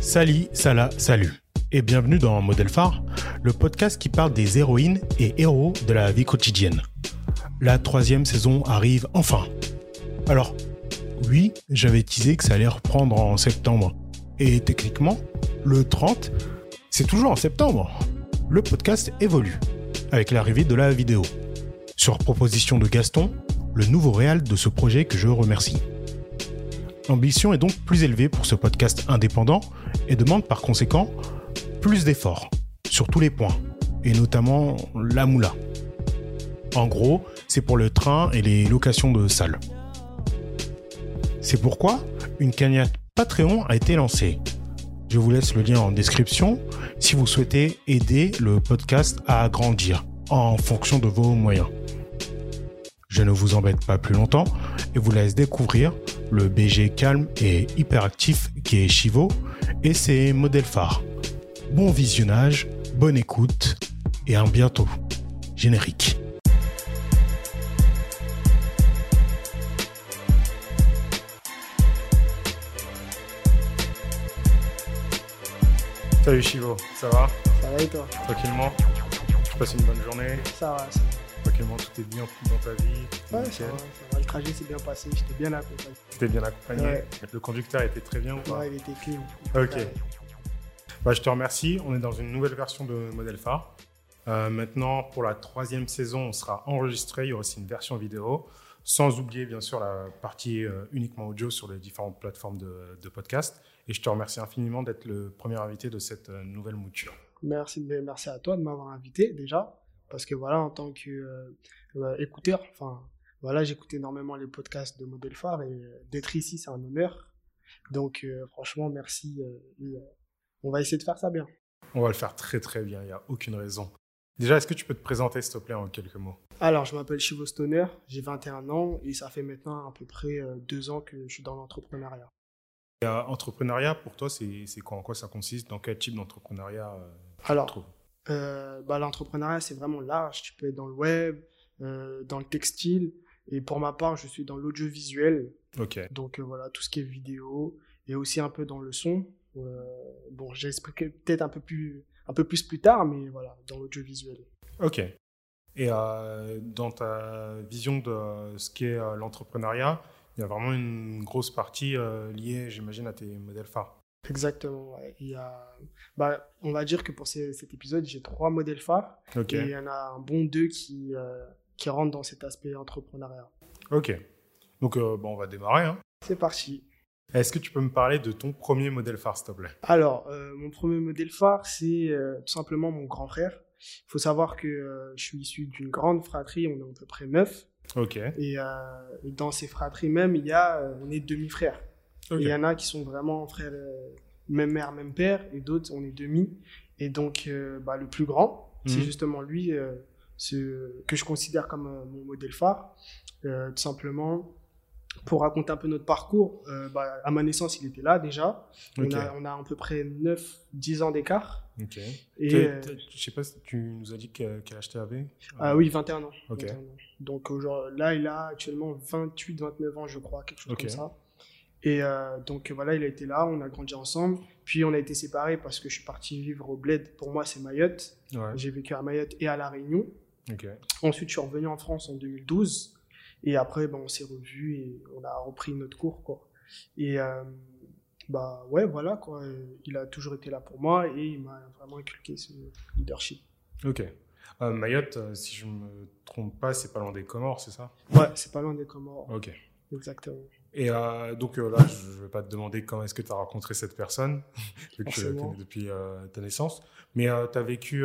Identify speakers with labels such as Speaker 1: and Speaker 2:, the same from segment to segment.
Speaker 1: Salut, Salah, salut. Et bienvenue dans Modèle Phare, le podcast qui parle des héroïnes et héros de la vie quotidienne. La troisième saison arrive enfin. Alors, oui, j'avais teasé que ça allait reprendre en septembre. Et techniquement, le 30, c'est toujours en septembre. Le podcast évolue avec l'arrivée de la vidéo. Sur proposition de Gaston, le nouveau réal de ce projet que je remercie. L'ambition est donc plus élevée pour ce podcast indépendant et demande par conséquent plus d'efforts sur tous les points, et notamment la moula. En gros, c'est pour le train et les locations de salles. C'est pourquoi une cagnotte Patreon a été lancée. Je vous laisse le lien en description si vous souhaitez aider le podcast à grandir en fonction de vos moyens. Je ne vous embête pas plus longtemps et vous laisse découvrir le BG calme et hyperactif qui est Chivo et ses modèles phares. Bon visionnage, bonne écoute et à bientôt. Générique. Salut Chivo, ça va?
Speaker 2: Ça va et toi?
Speaker 1: Tranquillement? Tu passes une bonne journée?
Speaker 2: Ça va, ça va.
Speaker 1: Tranquillement, tout est bien dans ta vie?
Speaker 2: Ouais, ça va, ça va. Le trajet s'est bien passé, j'étais bien accompagné.
Speaker 1: Bien accompagné
Speaker 2: Ouais.
Speaker 1: Le conducteur était très bien ou pas
Speaker 2: Ouais, il était clean.
Speaker 1: Ok. Bah, je te remercie. On est dans une nouvelle version de Modèle Phare. Euh, maintenant, pour la troisième saison, on sera enregistré. Il y aura aussi une version vidéo. Sans oublier, bien sûr, la partie euh, uniquement audio sur les différentes plateformes de, de podcast. Et je te remercie infiniment d'être le premier invité de cette euh, nouvelle mouture.
Speaker 2: Merci, merci à toi de m'avoir invité déjà. Parce que voilà, en tant que euh, euh, écouteur, enfin, voilà, j'écoute énormément les podcasts de Modèle Phare et euh, d'être ici, c'est un honneur. Donc, euh, franchement, merci. euh, et, on va essayer de faire ça bien.
Speaker 1: On va le faire très très bien. Il n'y a aucune raison. Déjà, est-ce que tu peux te présenter, s'il te plaît, en quelques mots?
Speaker 2: Alors, je m'appelle Chivo Stoner, j'ai 21 ans et ça fait maintenant à peu près deux ans que je suis dans l'entrepreneuriat.
Speaker 1: Et, euh, Entrepreneuriat, pour toi, c'est quoi? En quoi ça consiste? Dans quel type d'entrepreneuriat euh,
Speaker 2: Alors, Euh, bah, l'entrepreneuriat, c'est vraiment large. Tu peux être dans le web, dans le textile. Et pour ma part, je suis dans l'audiovisuel. Donc euh, voilà, tout ce qui est vidéo et aussi un peu dans le son. Euh, bon, j'expliquerai peut-être un peu plus, un peu plus plus tard, mais voilà, dans l'audiovisuel.
Speaker 1: Ok. Et euh, dans ta vision de ce qu'est euh, l'entrepreneuriat, il y a vraiment une grosse partie euh, liée, j'imagine, à tes modèles phares.
Speaker 2: Exactement. ouais. Il y a, bah, on va dire que pour ces- cet épisode, j'ai trois modèles phares
Speaker 1: Ok.
Speaker 2: et il y en a un bon deux qui, euh, qui rentrent dans cet aspect entrepreneuriat.
Speaker 1: Ok. Donc, euh, bon, on va démarrer. hein.
Speaker 2: C'est parti.
Speaker 1: Est-ce que tu peux me parler de ton premier modèle phare, s'il te plaît?
Speaker 2: Alors, euh, mon premier modèle phare, c'est euh, tout simplement mon grand frère. Il faut savoir que je suis issu d'une grande fratrie, on est à peu près neuf.
Speaker 1: Ok.
Speaker 2: Et, et dans ces fratries même, il y a, on est demi-frères.
Speaker 1: Ok.
Speaker 2: Et Il y en a qui sont vraiment frères, même mère, même père, et d'autres, on est demi. Et donc, bah, le plus grand, c'est
Speaker 1: Mhm.
Speaker 2: justement lui ce, que je considère comme euh, mon modèle phare. Euh, tout simplement, pour raconter un peu notre parcours, euh, bah, à ma naissance, il était là déjà. On, a, on a à peu près 9-10 ans d'écart.
Speaker 1: Ok.
Speaker 2: Et, euh,
Speaker 1: Je sais pas si tu nous as dit que- quel âge tu avais
Speaker 2: ah oui, 21 ans.
Speaker 1: Ok.
Speaker 2: 21 ans. Donc aujourd'hui, là, il a actuellement 28-29 ans, je crois, quelque chose comme ça. Et euh, donc voilà, il a été là, on a grandi ensemble. Puis on a été séparés parce que je suis parti vivre au Bled. Pour moi, c'est Mayotte.
Speaker 1: Ouais.
Speaker 2: J'ai vécu à Mayotte et à La Réunion. Ensuite, je suis revenu en France en 2012. Et après, ben, on s'est revus et on a repris notre cours. Quoi. Et euh, bah ouais, voilà, quoi. il a toujours été là pour moi et il m'a vraiment inculqué ce leadership.
Speaker 1: Ok. Euh, Mayotte, euh, si je me trompe pas, c'est pas loin des Comores, c'est ça?
Speaker 2: Ouais, c'est pas loin des Comores.
Speaker 1: Ok.
Speaker 2: Exactement.
Speaker 1: Et euh, donc euh, là, je ne vais pas te demander comment est-ce que tu as rencontré cette personne, vu que tu la
Speaker 2: Forcément.
Speaker 1: connais depuis ta naissance. Mais tu as vécu,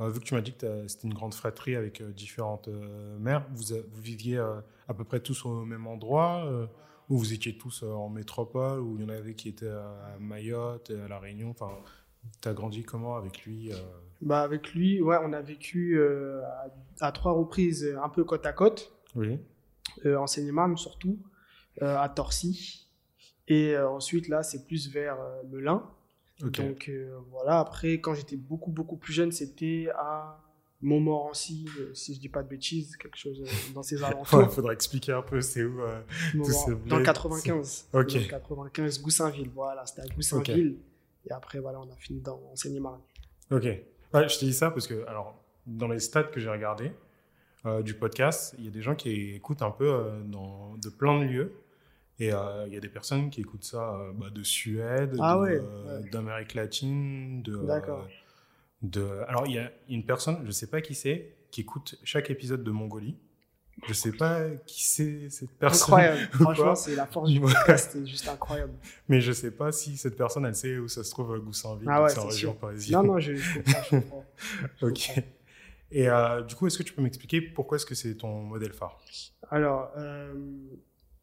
Speaker 1: vu que tu m'as dit que t'as- c'était une grande fratrie avec euh, différentes euh, mères, vous, a- vous viviez euh, à peu près tous au même endroit euh, Ou vous étiez tous euh, en métropole Ou il y en avait qui étaient à Mayotte, à La Réunion Enfin, tu as grandi comment avec lui euh?
Speaker 2: Bah avec lui, ouais, on a vécu euh, à, à trois reprises euh, un peu côte à côte,
Speaker 1: Oui.
Speaker 2: euh, en Seine-et-Marne surtout, euh, à Torcy. Et euh, ensuite, là, c'est plus vers euh, Melun. Donc euh, voilà, après, quand j'étais beaucoup, beaucoup plus jeune, c'était à Montmorency, euh, si je dis pas de bêtises, quelque chose euh, dans ces
Speaker 1: Il
Speaker 2: alentours.
Speaker 1: faudrait expliquer un peu c'est où. ces
Speaker 2: dans le
Speaker 1: bleds,
Speaker 2: 95.
Speaker 1: Ok.
Speaker 2: Dans le 95, Goussainville, voilà, c'était à Goussainville. Et après, voilà, on a fini dans enseigner marine.
Speaker 1: Ok. Ouais, je te dis ça parce que, alors, dans les stats que j'ai regardés du podcast, il y a des gens qui écoutent un peu dans, de plein de lieux. Et euh, il y a des personnes qui écoutent ça euh, bah, de Suède,
Speaker 2: Ah ouais,
Speaker 1: euh,
Speaker 2: ouais.
Speaker 1: d'Amérique latine, de. Alors il y a une personne, je sais pas qui c'est, qui écoute chaque épisode de Mongolie. Je sais pas qui c'est cette personne.
Speaker 2: Incroyable. Franchement, c'est la force du podcast. C'est juste incroyable.
Speaker 1: Mais je sais pas si cette personne, elle sait où ça se trouve Goussainville,
Speaker 2: Ah ouais,
Speaker 1: c'est en région parisienne.
Speaker 2: Non, non, je, je comprends. Je comprends. Je
Speaker 1: Ok.
Speaker 2: comprends.
Speaker 1: Et euh, du coup, est-ce que tu peux m'expliquer pourquoi est-ce que c'est ton modèle phare?
Speaker 2: Alors, euh,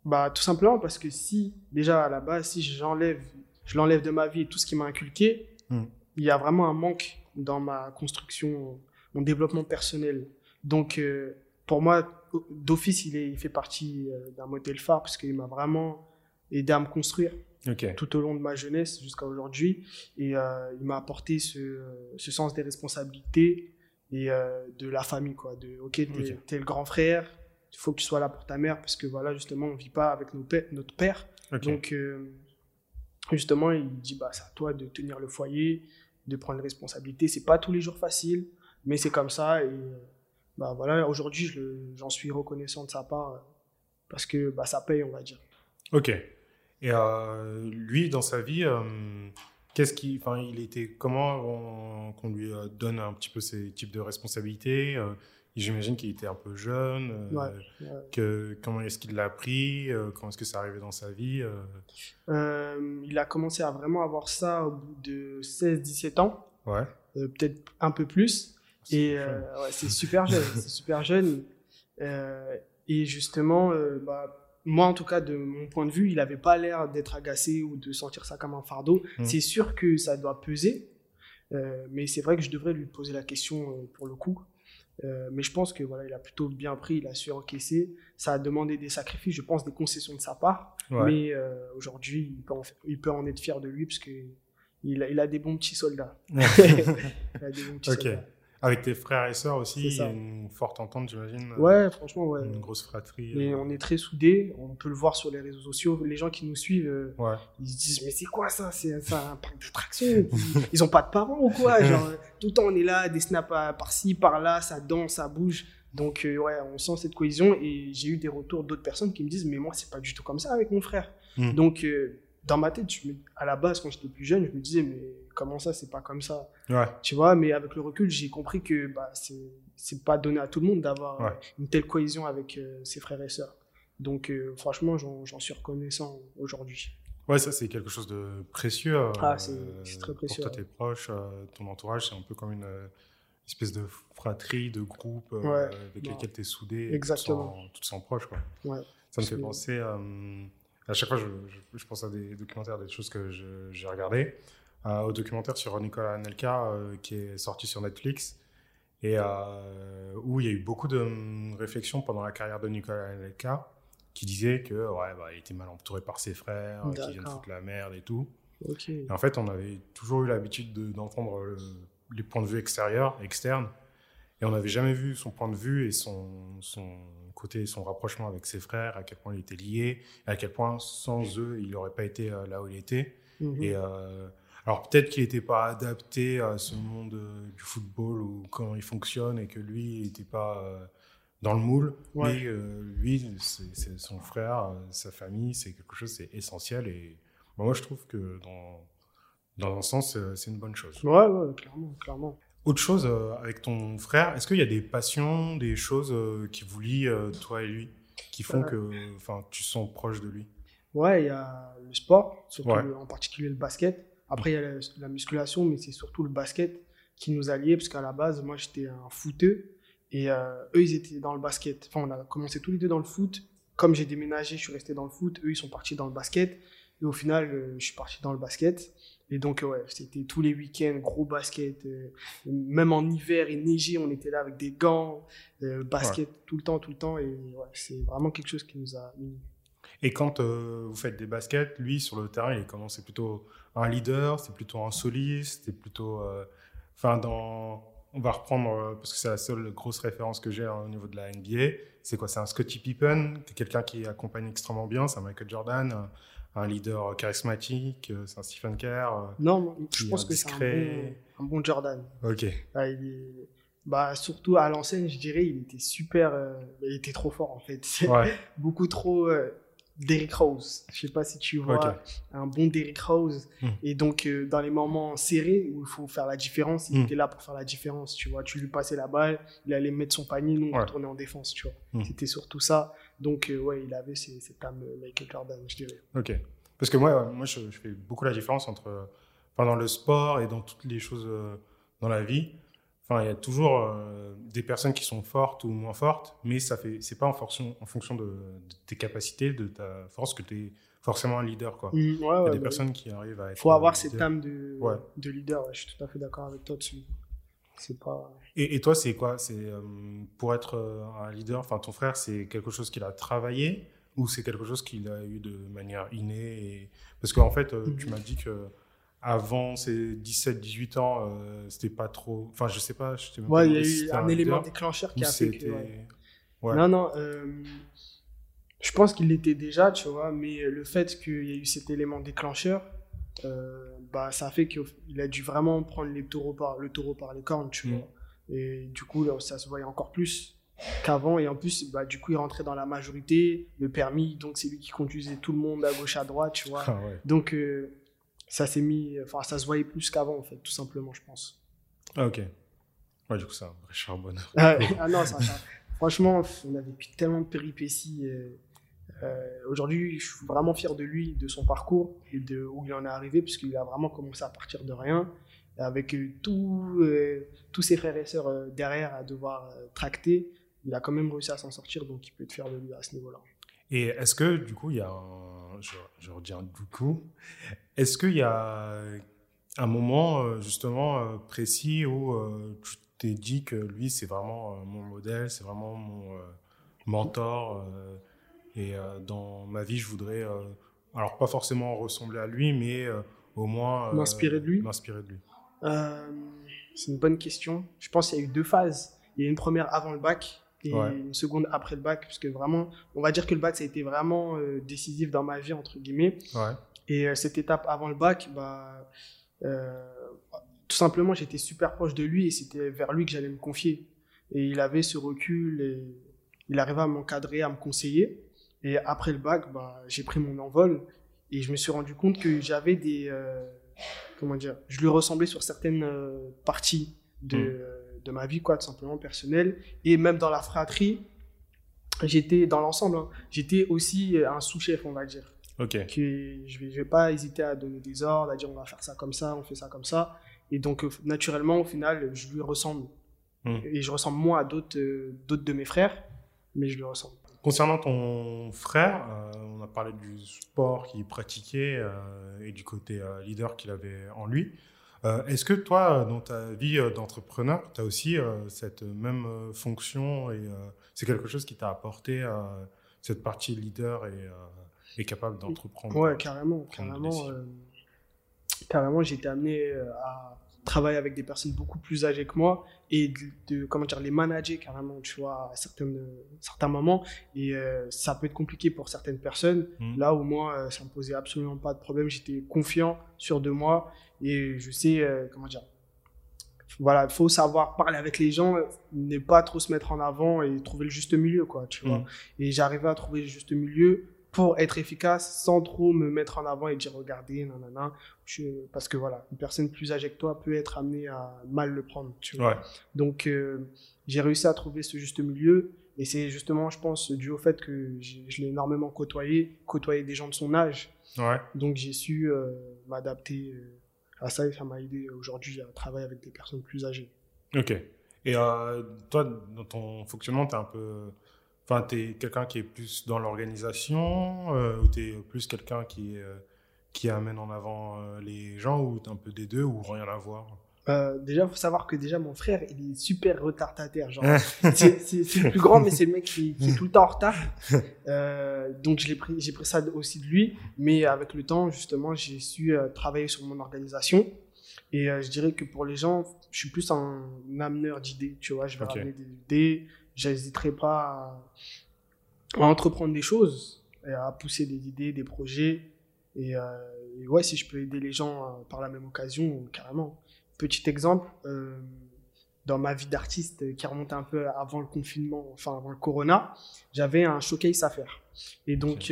Speaker 2: bah, tout simplement parce que si, déjà à la base, si j'enlève, je l'enlève de ma vie et tout ce qui m'a inculqué,
Speaker 1: Hmm.
Speaker 2: il y a vraiment un manque dans ma construction, mon développement personnel. Donc, euh, pour moi, d'office, il, est, il fait partie euh, d'un modèle phare parce qu'il m'a vraiment aidé à me construire tout au long de ma jeunesse jusqu'à aujourd'hui. Et euh, il m'a apporté ce, ce sens des responsabilités et de la famille. Quoi, de, ok, t'es
Speaker 1: Ok.
Speaker 2: t'es le grand frère, il faut que tu sois là pour ta mère parce que voilà, justement, on vit pas avec nos notre père. Donc, euh, justement, il dit bah, c'est à toi de tenir le foyer, de prendre les responsabilités. C'est pas tous les jours facile, mais c'est comme ça. Et bah, voilà, aujourd'hui, j'en suis reconnaissant de sa part euh, parce que bah, ça paye, on va dire.
Speaker 1: Ok. Et euh, lui, dans sa vie, euh, qu'est-ce qui, enfin, il était comment qu'on lui donne un petit peu ces types de responsabilités euh, J'imagine qu'il était un peu jeune. euh,
Speaker 2: Ouais,
Speaker 1: que, comment est-ce qu'il l'a appris euh, Comment est-ce que ça arrivé dans sa vie euh,
Speaker 2: Euh, il a commencé à vraiment avoir ça au bout de 16-17 ans,
Speaker 1: Ouais.
Speaker 2: peut-être un peu plus.
Speaker 1: C'est
Speaker 2: Et c'est super jeune, c'est super jeune. Et justement, bah, moi en tout cas, de mon point de vue, il n'avait pas l'air d'être agacé ou de sentir ça comme un fardeau.
Speaker 1: Mhm.
Speaker 2: C'est sûr que ça doit peser, mais c'est vrai que je devrais lui poser la question pour le coup. Euh, mais je pense que voilà, il a plutôt bien pris, il a su encaisser. Ça a demandé des sacrifices, je pense, des concessions de sa part.
Speaker 1: Ouais.
Speaker 2: Mais euh, aujourd'hui, il, peut en fa- il peut en être fier de lui parce que il a, il a des bons petits soldats. il a des bons petits soldats.
Speaker 1: Avec tes frères et sœurs aussi, il y a une forte entente, j'imagine. euh,
Speaker 2: Ouais, franchement, ouais.
Speaker 1: Une grosse fratrie.
Speaker 2: Mais
Speaker 1: euh,
Speaker 2: on est très soudés, on peut le voir sur les réseaux sociaux. Les gens qui nous suivent, euh,
Speaker 1: Ouais.
Speaker 2: ils se disent Mais c'est quoi ça? C'est un parc d'attraction Ils- Ils ont pas de parents ou quoi? Genre, Tout le temps on est là, des snaps par-ci, par-là, ça danse, ça bouge. Donc, euh, ouais, on sent cette cohésion. Et j'ai eu des retours d'autres personnes qui me disent Mais moi, c'est pas du tout comme ça avec mon frère.
Speaker 1: Mm.
Speaker 2: Donc, euh, dans ma tête, je me- à la base, quand j'étais plus jeune, je me disais Mais comment ça, c'est pas comme ça?
Speaker 1: Ouais.
Speaker 2: tu vois, mais avec le recul, j'ai compris que bah, c'est pas donné à tout le monde d'avoir
Speaker 1: Ouais.
Speaker 2: euh, une telle cohésion avec euh, ses frères et sœurs. Donc, euh, franchement, j'en suis reconnaissant aujourd'hui.
Speaker 1: Ouais, ça c'est quelque chose de précieux.
Speaker 2: Ah, c'est- très précieux,
Speaker 1: Pour toi, tes proches, euh, ton entourage, c'est un peu comme une espèce de fratrie, de groupe euh, avec
Speaker 2: ouais.
Speaker 1: lesquels tu es soudé.
Speaker 2: Exactement.
Speaker 1: Te sens proche. Quoi.
Speaker 2: Ouais.
Speaker 1: Ça me fait penser. euh, à chaque fois, je, je- je pense à des documentaires, des choses que j'ai regardées. Euh, au documentaire sur Nicolas Anelka euh, qui est sorti sur Netflix et euh, où il y a eu beaucoup de hum, réflexions pendant la carrière de Nicolas Anelka qui disait que ouais, bah, il était mal entouré par ses frères, qui viennent foutre la merde et tout. Et en fait, on avait toujours eu l'habitude de- d'entendre les points de vue extérieurs, externes, et on n'avait jamais vu son point de vue et son, son côté, son rapprochement avec ses frères, à quel point il était lié, à quel point sans eux, il n'aurait pas été euh, là où il était.
Speaker 2: Mhm.
Speaker 1: Et euh, alors peut-être qu'il n'était pas adapté à ce monde euh, du football ou comment il fonctionne, et que lui, il n'était pas euh, dans le moule.
Speaker 2: Ouais.
Speaker 1: Mais euh, lui, c'est son frère, sa famille, c'est quelque chose, c'est essentiel. Et bah, moi, je trouve que dans, dans un sens, c'est une bonne chose.
Speaker 2: Ouais, ouais, clairement, clairement.
Speaker 1: Autre chose euh, avec ton frère, est-ce qu'il y a des passions, des choses euh, qui vous lient, euh, toi et lui, qui font que tu sens proche de lui?
Speaker 2: Ouais, il y a le sport, surtout
Speaker 1: Ouais.
Speaker 2: le- en particulier le basket. Après, il y a la, la musculation, mais c'est surtout le basket qui nous a liés, parce qu'à la base, moi, j'étais un footeux, et euh, eux, ils étaient dans le basket. Enfin, on a commencé tous les deux dans le foot. Comme j'ai déménagé, je suis resté dans le foot. Eux, ils sont partis dans le basket. Et au final, euh, je suis parti dans le basket. Et donc, ouais, c'était tous les week-ends, gros basket. euh, même en hiver, il neigeait, on était là avec des gants, euh, basket tout le temps, tout le temps. Et ouais, c'est vraiment quelque chose qui nous a.
Speaker 1: Et quand euh, vous faites des baskets, lui, sur le terrain, il est comment C'est plutôt un leader, c'est plutôt un soliste, c'est plutôt... Enfin, dans... On va reprendre, parce que c'est la seule grosse référence que j'ai hein, au niveau de la NBA. C'est quoi? C'est un Scottie Pippen, quelqu'un qui accompagne extrêmement bien, c'est un Michael Jordan, un, leader charismatique, euh, c'est un Stephen Kerr. euh,
Speaker 2: Non, je pense que c'est un bon, un bon Jordan.
Speaker 1: Ok.
Speaker 2: Ah, il est- bah, surtout à l'ancienne, je dirais, il était super. euh, il était trop fort en fait. C'est
Speaker 1: Ouais.
Speaker 2: beaucoup trop euh, Derrick Rose. Je sais pas si tu vois un bon Derrick Rose.
Speaker 1: Hmm.
Speaker 2: Et donc, euh, dans les moments serrés où il faut faire la différence, il
Speaker 1: Hmm.
Speaker 2: était là pour faire la différence. Tu vois, tu lui passais la balle, il allait mettre son panier, nous on
Speaker 1: Ouais.
Speaker 2: retournait en défense. Tu vois,
Speaker 1: Hmm.
Speaker 2: c'était surtout ça. Donc, euh, ouais, il avait cette âme euh, Michael Jordan, je dirais.
Speaker 1: Ok. Parce que moi, moi je, je fais beaucoup la différence entre, euh, enfin, dans le sport et dans toutes les choses euh, dans la vie. Enfin, il y a toujours euh, des personnes qui sont fortes ou moins fortes, mais ça fait, c'est pas en fonction, en fonction de, de tes capacités, de ta force que tu es forcément un leader, quoi.
Speaker 2: Ouais,
Speaker 1: Il y a
Speaker 2: ouais,
Speaker 1: des
Speaker 2: bah,
Speaker 1: personnes qui arrivent à être.
Speaker 2: faut avoir
Speaker 1: euh,
Speaker 2: cette âme de,
Speaker 1: Ouais.
Speaker 2: de leader. je suis tout à fait d'accord avec toi dessus. C'est pas.
Speaker 1: Et, et toi, c'est quoi? C'est euh, pour être euh, un leader. Enfin, ton frère, c'est quelque chose qu'il a travaillé ou c'est quelque chose qu'il a eu de manière innée et... Parce qu'en fait, euh, tu m'as dit que avant ses 17-18 ans, euh, c'était pas trop. Enfin, je sais pas. Je
Speaker 2: Ouais, il y a eu un élément déclencheur qui a fait que.
Speaker 1: c'était-
Speaker 2: ouais.
Speaker 1: Ouais.
Speaker 2: Non, non. euh, je pense qu'il l'était déjà, tu vois, mais le fait qu'il y ait eu cet élément déclencheur, euh, bah, ça a fait qu'il a dû vraiment prendre les taureaux par, le taureau par les cornes, tu
Speaker 1: Mm.
Speaker 2: vois. Et du coup, là, ça se voyait encore plus qu'avant. Et en plus, bah, du coup, il rentrait dans la majorité, le permis, donc c'est lui qui conduisait tout le monde à gauche, à droite, tu vois.
Speaker 1: Ah ouais.
Speaker 2: Donc, euh, ça s'est mis, enfin, ça se voyait plus qu'avant, en fait, tout simplement, je pense.
Speaker 1: Ah, ok. Ouais, du coup, c'est un vrai charbonneur.
Speaker 2: Ah, ah non, ça, ça- franchement, on a vécu tellement de péripéties. euh, euh, Aujourd'hui, je suis vraiment fier de lui, de son parcours et de où il en est arrivé, puisqu'il a vraiment commencé à partir de rien, avec euh, tout, euh, tous ses frères et sœurs derrière à devoir tracter. Il a quand même réussi à s'en sortir, donc il peut être fier de lui à ce niveau-là.
Speaker 1: Et est-ce que, du coup, il y a un. Je, je redis un du coup. Est-ce qu'il y a un moment, euh, justement, euh, précis où euh, tu t'es dit que lui, c'est vraiment mon modèle, c'est vraiment mon mentor. et dans ma vie, je voudrais. alors, pas forcément ressembler à lui, mais au moins.
Speaker 2: M'inspirer de lui?
Speaker 1: M'inspirer de lui.
Speaker 2: Euh, c'est une bonne question. Je pense qu'il y a eu deux phases. Il y a une première avant le bac et
Speaker 1: Ouais.
Speaker 2: une seconde après le bac, puisque vraiment, on va dire que le bac, ça a été vraiment euh, décisif dans ma vie, entre guillemets.
Speaker 1: Ouais.
Speaker 2: Et euh, cette étape avant le bac, bah, euh, tout simplement, j'étais super proche de lui et c'était vers lui que j'allais me confier. Et il avait ce recul et il arrivait à m'encadrer, à me conseiller. Et après le bac, bah, j'ai pris mon envol et je me suis rendu compte que j'avais des. comment dire Je lui ressemblais sur certaines parties de,
Speaker 1: Mm.
Speaker 2: Euh, de ma vie, quoi, tout simplement personnelle. Et même dans la fratrie, j'étais, dans l'ensemble, hein, j'étais aussi un sous-chef, on va dire
Speaker 1: Ok.
Speaker 2: que je vais, je vais pas hésiter à donner des ordres, à dire on va faire ça comme ça, on fait ça comme ça. Et donc, euh, naturellement, au final, je lui ressemble.
Speaker 1: Mm.
Speaker 2: Et je ressemble moins à d'autres euh, d'autres de mes frères, mais je lui ressemble.
Speaker 1: Concernant ton frère, euh, on a parlé du sport qu'il pratiquait euh, et du côté euh, leader qu'il avait en lui. Euh, Est-ce que toi, dans ta vie euh, d'entrepreneur, tu as aussi euh, cette même euh, fonction et euh, c'est quelque chose qui t'a apporté euh, cette partie leader et, euh, et capable d'entreprendre
Speaker 2: Ouais, carrément. Carrément, euh, carrément j'ai été amené euh, à travailler avec des personnes beaucoup plus âgées que moi et de, de- comment dire, les manager carrément, tu vois, à certaines, certains moments. Et euh, ça peut être compliqué pour certaines personnes.
Speaker 1: Mhm.
Speaker 2: Là où moi, euh, ça me posait absolument pas de problème. J'étais confiant, sûr de moi. Et je sais, euh, comment dire, voilà, il faut savoir parler avec les gens, ne pas trop se mettre en avant et trouver le juste milieu, quoi, tu vois.
Speaker 1: Mhm.
Speaker 2: Et j'arrivais à trouver le juste milieu pour être efficace sans trop me mettre en avant et dire regardez, nanana. Je- parce que voilà, une personne plus âgée que toi peut être amenée à mal le prendre, tu vois.
Speaker 1: Ouais.
Speaker 2: Donc, euh, j'ai réussi à trouver ce juste milieu. Et c'est justement, je pense, dû au fait que je l'ai énormément côtoyé, côtoyé des gens de son âge.
Speaker 1: Ouais.
Speaker 2: Donc, j'ai su euh, m'adapter euh, à ça et ça m'a aidé aujourd'hui à travailler avec des personnes plus âgées.
Speaker 1: Ok. Et euh, toi, dans ton fonctionnement, tu es un peu. Enfin, tu es quelqu'un qui est plus dans l'organisation euh, ou tu es plus quelqu'un qui, euh, qui amène en avant euh, les gens ou t'es un peu des deux ou rien à voir?
Speaker 2: Euh, déjà, faut savoir que déjà mon frère, il est super retardataire. Genre, c'est c'est- c'est le plus grand, mais c'est le mec qui, qui est tout le temps en retard. Donc, je l'ai pris, j'ai pris ça aussi de lui. Mais avec le temps, justement, j'ai su travailler sur mon organisation. Et je dirais que pour les gens, je suis plus un ameneur d'idées. Tu vois, je vais
Speaker 1: Ok.
Speaker 2: ramener des idées. J'hésiterai pas à, à entreprendre des choses et à pousser des idées, des projets. Et, euh, et ouais, si je peux aider les gens euh, par la même occasion, carrément. Petit exemple, euh, dans ma vie d'artiste qui remonte un peu avant le confinement, enfin avant le corona, j'avais un showcase à faire. Et donc,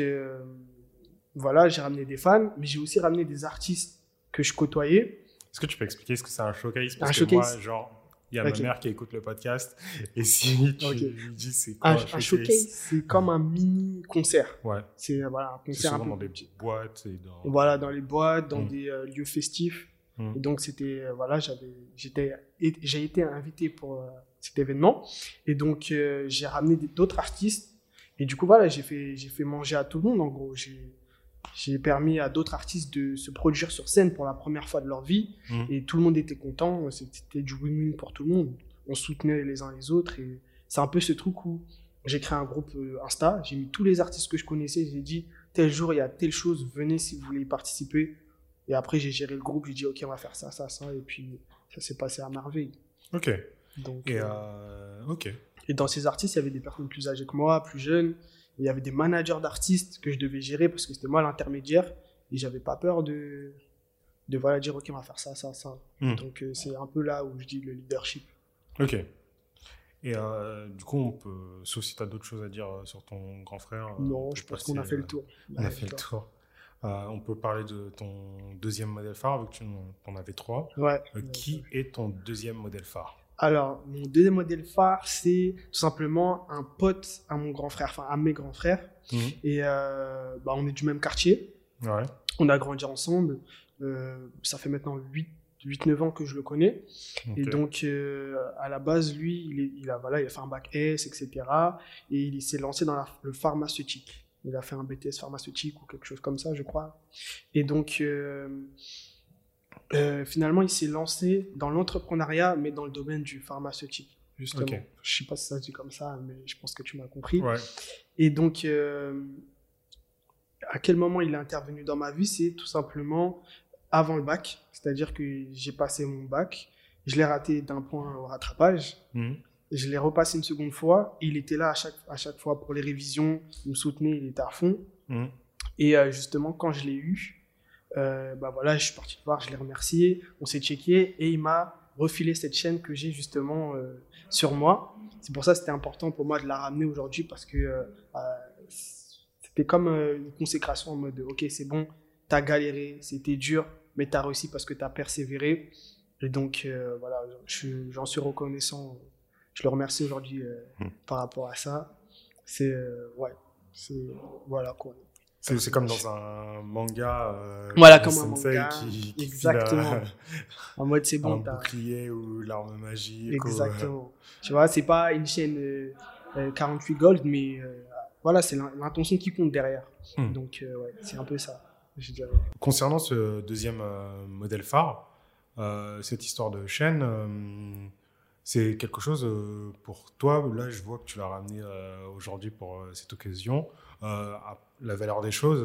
Speaker 2: voilà, j'ai ramené des fans, mais j'ai aussi ramené des artistes que je côtoyais.
Speaker 1: Est-ce que tu peux expliquer ce que c'est un showcase? Parce
Speaker 2: Un
Speaker 1: que
Speaker 2: showcase.
Speaker 1: moi, genre, il y a
Speaker 2: Ok.
Speaker 1: ma mère qui écoute le podcast, et si tu
Speaker 2: Ok.
Speaker 1: lui dis c'est quoi
Speaker 2: Un,
Speaker 1: un,
Speaker 2: showcase, c'est comme un mini concert.
Speaker 1: Ouais,
Speaker 2: C'est voilà, un concert un
Speaker 1: souvent
Speaker 2: peu
Speaker 1: dans des petites boîtes et dans...
Speaker 2: voilà dans les boîtes dans
Speaker 1: Mm.
Speaker 2: des euh, lieux festifs
Speaker 1: Mm.
Speaker 2: et donc c'était euh, voilà j'avais j'étais j'ai été invité pour euh, cet événement et donc euh, j'ai ramené d'autres artistes et du coup voilà j'ai fait j'ai fait manger à tout le monde en gros j'ai j'ai permis à d'autres artistes de se produire sur scène pour la première fois de leur vie.
Speaker 1: Mm.
Speaker 2: et tout le monde était content. C'était du win-win pour tout le monde. On soutenait les uns les autres et c'est un peu ce truc où j'ai créé un groupe euh, Insta. J'ai mis tous les artistes que je connaissais. J'ai dit tel jour il y a telle chose. Venez si vous voulez y participer. Et après j'ai géré le groupe. J'ai dit ok on va faire ça ça ça. Et puis ça s'est passé à merveille.
Speaker 1: Ok,
Speaker 2: donc
Speaker 1: et
Speaker 2: euh,
Speaker 1: euh, ok.
Speaker 2: et dans ces artistes, il y avait des personnes plus âgées que moi, plus jeunes. Il y avait des managers d'artistes que je devais gérer parce que c'était moi l'intermédiaire. Et j'avais pas peur de, de voilà, dire, OK, on va faire ça, ça, ça.
Speaker 1: Hmm.
Speaker 2: Donc, euh, c'est un peu là où je dis le leadership.
Speaker 1: Ok. Et euh, du coup, on peut, sauf si tu as d'autres choses à dire euh, sur ton grand frère.
Speaker 2: non,
Speaker 1: on
Speaker 2: je pense qu'on a fait le tour.
Speaker 1: On a fait le tour. Euh, on peut parler de ton deuxième modèle phare, vu que tu en avais trois.
Speaker 2: Ouais.
Speaker 1: Euh, qui est ton deuxième modèle phare?
Speaker 2: Alors, mon deuxième modèle phare, c'est tout simplement un pote à mon grand frère, enfin à mes grands frères. Et euh, bah, on est du même quartier.
Speaker 1: Ouais.
Speaker 2: On a grandi ensemble. Euh, ça fait maintenant 8 8-9 ans que je le connais. Et donc, euh, à la base, lui, il, est- il a, voilà, il a fait un bac S, etc. Et il s'est lancé dans la- le pharmaceutique. Il a fait un BTS pharmaceutique ou quelque chose comme ça, je crois. Et donc, euh, euh, finalement, il s'est lancé dans l'entrepreneuriat, mais dans le domaine du pharmaceutique, justement. Je sais pas si ça se dit comme ça, mais je pense que tu m'as compris.
Speaker 1: Ouais.
Speaker 2: Et donc, euh, à quel moment il est intervenu dans ma vie? C'est tout simplement avant le bac. C'est-à-dire que j'ai passé mon bac, je l'ai raté d'un point au rattrapage,
Speaker 1: Mhm.
Speaker 2: je l'ai repassé une seconde fois. Il était là à chaque, à chaque fois pour les révisions, il me soutenait, il était à fond.
Speaker 1: Mhm.
Speaker 2: Et euh, justement, quand je l'ai eu, euh, bah voilà, je suis parti le voir, je l'ai remercié, on s'est checké et il m'a refilé cette chaîne que j'ai justement euh, sur moi. C'est pour ça que c'était important pour moi de la ramener aujourd'hui parce que euh, euh, c'était comme euh, une consécration en mode ok, c'est bon, t'as galéré, c'était dur, mais t'as réussi parce que t'as persévéré. Et donc voilà, j'en suis reconnaissant. Je le remercie aujourd'hui
Speaker 1: Hmm.
Speaker 2: par rapport à ça. C'est ouais, c'est voilà quoi.
Speaker 1: C'est comme dans un manga. euh,
Speaker 2: Voilà, comme un manga,
Speaker 1: Qui, qui
Speaker 2: exactement.
Speaker 1: file,
Speaker 2: En mode c'est
Speaker 1: euh,
Speaker 2: bon,
Speaker 1: un bouclier ou l'arme magique. ou, euh,
Speaker 2: Exactement. Tu vois, c'est pas une chaîne euh, euh, 48 gold, mais euh, voilà, c'est l'in- l'intention qui compte derrière.
Speaker 1: Hmm.
Speaker 2: Donc, euh, ouais, c'est un peu ça, je dirais.
Speaker 1: Concernant ce deuxième euh, modèle phare, euh, cette histoire de chaîne, euh, c'est quelque chose euh, pour toi. Là, je vois que tu l'as ramené euh, aujourd'hui pour euh, cette occasion. À la valeur des choses,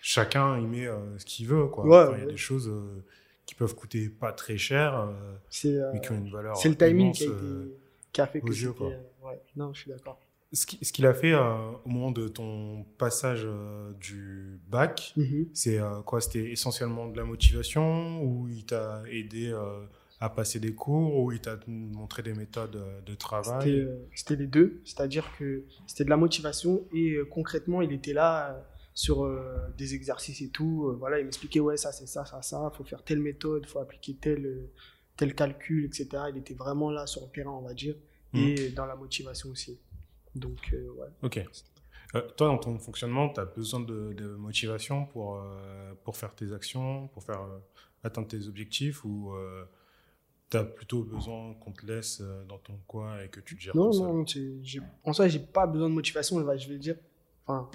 Speaker 1: chacun y met ce qu'il veut. Quoi.
Speaker 2: Ouais,
Speaker 1: Enfin, Il y a des choses qui peuvent coûter pas très cher, mais qui ont une valeur.
Speaker 2: c'est le timing qui a, été, qui a fait que ouais. Non, je suis d'accord.
Speaker 1: Ce qui- ce qu'il a fait au moment de ton passage du bac,
Speaker 2: Mhm.
Speaker 1: c'est quoi? C'était essentiellement de la motivation ou il t'a aidé à passer des cours ou il t'a montré des méthodes euh, de travail?
Speaker 2: Euh, c'était les deux, c'est-à-dire que c'était de la motivation et euh, concrètement, il était là sur euh, des exercices et tout. euh, voilà, il m'expliquait, ouais, ça c'est ça, ça, ça, faut faire telle méthode, faut appliquer tel, tel calcul, etc. Il était vraiment là sur le terrain, on va dire,
Speaker 1: Mhm.
Speaker 2: et dans la motivation aussi. Donc, euh, ouais.
Speaker 1: Ok. Toi, dans ton fonctionnement, tu as besoin de, de motivation pour, pour faire tes actions, pour faire atteindre tes objectifs ou tu as plutôt besoin qu'on te laisse euh, dans ton coin et que tu te gères
Speaker 2: Non,
Speaker 1: tout seul
Speaker 2: non, j'ai- en soi, j'ai pas besoin de motivation, je vais- dire. Enfin,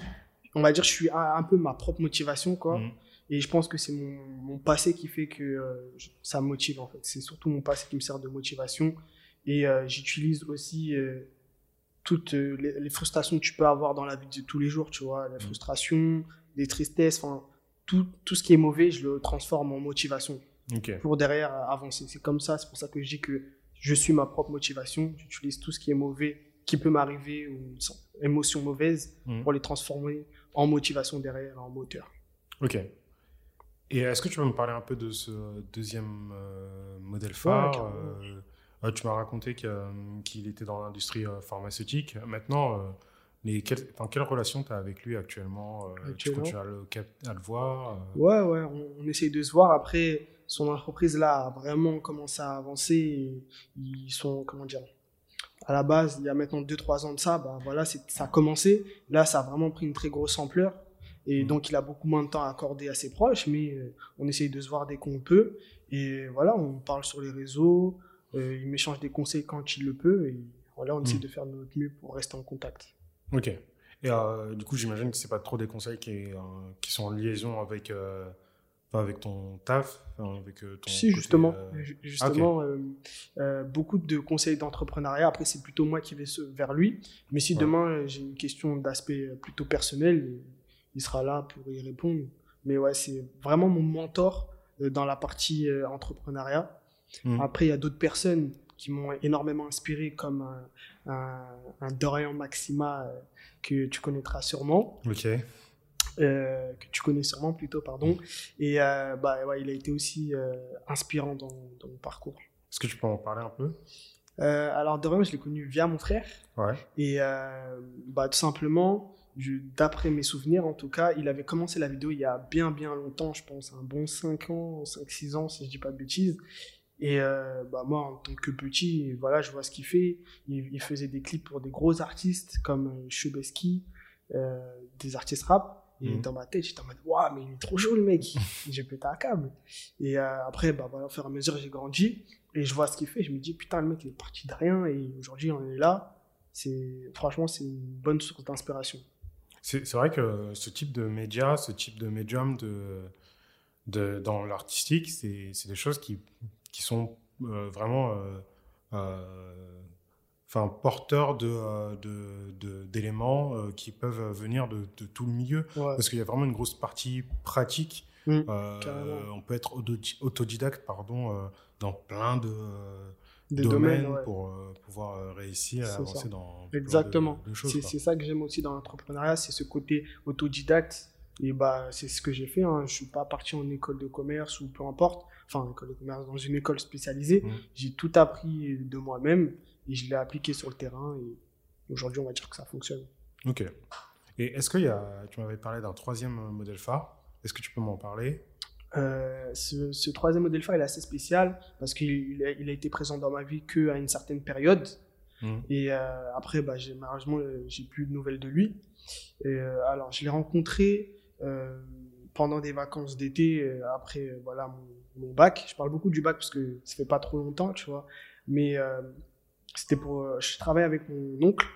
Speaker 2: on va dire, je suis un, un peu ma propre motivation, quoi.
Speaker 1: Mhm.
Speaker 2: Et je pense que c'est mon, mon passé qui fait que euh, ça me motive, en fait. C'est surtout mon passé qui me sert de motivation. Et euh, j'utilise aussi euh, toutes les, les frustrations que tu peux avoir dans la vie de tous les jours, tu vois. La frustration, les tristesses, enfin, tout, tout ce qui est mauvais, je le transforme en motivation Pour derrière euh, avancer. C'est comme ça, c'est pour ça que je dis que je suis ma propre motivation. J'utilise tout ce qui est mauvais, qui peut m'arriver, ou une sen- émotion mauvaise,
Speaker 1: Mhm.
Speaker 2: pour les transformer en motivation derrière, en moteur.
Speaker 1: Ok. Et est-ce que tu peux me parler un peu de ce deuxième euh, modèle phare euh, Tu m'as raconté qu'il était dans l'industrie pharmaceutique. Maintenant, mais quelle, quelle relation tu as avec lui actuellement, Tu continues à le, à le voir
Speaker 2: Ouais, ouais, on, on, essaye de se voir. Après, son entreprise là a vraiment commencé à avancer. ils sont, comment dire, à la base, il y a maintenant 2-3 ans de ça, bah voilà, ça a commencé. Là, ça a vraiment pris une très grosse ampleur. Et mm. donc, il a beaucoup moins de temps à accorder à ses proches, mais euh, on essaye de se voir dès qu'on peut. Et voilà, on parle sur les réseaux, euh, il m'échange des conseils quand il le peut. Et voilà, on essaie mm. de faire notre mieux pour rester en contact.
Speaker 1: Ok. Et euh, du coup, j'imagine que ce pas trop des conseils qui, qui, sont en liaison avec avec ton taf, avec euh, ton.
Speaker 2: Si, justement. Euh, justement, euh, beaucoup de conseils d'entrepreneuriat. Après, c'est plutôt moi qui vais vers lui. Mais si demain, j'ai une question d'aspect plutôt personnel, il sera là pour y répondre. Mais ouais, c'est vraiment mon mentor dans la partie entrepreneuriat. Hmm. Après, il y a d'autres personnes qui m'ont énormément inspiré, comme un, un, Dorian Maxima que tu connaîtras sûrement.
Speaker 1: Ok.
Speaker 2: Euh, que tu connais sûrement plutôt, pardon. Et euh, bah, ouais, il a été aussi euh, inspirant dans, dans, mon parcours.
Speaker 1: Est-ce que tu peux en parler un peu?
Speaker 2: Alors, Dorian, je l'ai connu via mon frère.
Speaker 1: Ouais.
Speaker 2: Et bah, tout simplement, d'après mes souvenirs en tout cas, il avait commencé la vidéo il y a bien bien longtemps, je pense, un bon 5 ans, 5-6 ans si je dis pas de bêtises. Et bah moi, en tant que petit, voilà, je vois ce qu'il fait. Il, faisait des clips pour des gros artistes comme Chubesky, des artistes rap. Et mhm. dans ma tête, j'étais en mode, waouh, mais il est trop chaud le mec. j'ai pété un câble. Et euh, après, bah, voilà, au fur et à mesure, j'ai grandi. Et je vois ce qu'il fait. Je me dis, putain, le mec, il est parti de rien. Et aujourd'hui, on est là. C'est, franchement, c'est une bonne source d'inspiration.
Speaker 1: C'est, vrai que ce type de média, ce type de médium de, de, dans l'artistique, c'est, des choses qui, qui sont euh, vraiment euh, enfin porteurs de, euh, d'éléments euh, qui peuvent venir de, tout le milieu. Parce qu'il y a vraiment une grosse partie pratique. Mmh, euh, on peut être autodidacte pardon dans plein de, domaines, pour pouvoir réussir à avancer dans
Speaker 2: exactement. c'est ça que j'aime aussi dans l'entrepreneuriat c'est ce côté autodidacte. Et bah c'est ce que j'ai fait hein. je suis pas parti en école de commerce ou peu importe. Enfin école de commerce dans une école spécialisée. Mmh. j'ai tout appris de moi-même et je l'ai appliqué sur le terrain et aujourd'hui on va dire que ça fonctionne.
Speaker 1: Ok. Et est-ce qu'il y a, tu m'avais parlé d'un troisième modèle phare, est-ce que tu peux m'en parler?
Speaker 2: Euh, ce, troisième modèle phare il est assez spécial parce qu'il a, il a été présent dans ma vie qu'à une certaine période. Mmh. Et euh, après, bah, malheureusement, euh, j'ai plus de nouvelles de lui. Et, alors, je l'ai rencontré pendant des vacances d'été, après voilà mon, mon, bac. Je parle beaucoup du bac parce que ça fait pas trop longtemps, tu vois. Mais c'était pour, euh, je travaillais avec mon oncle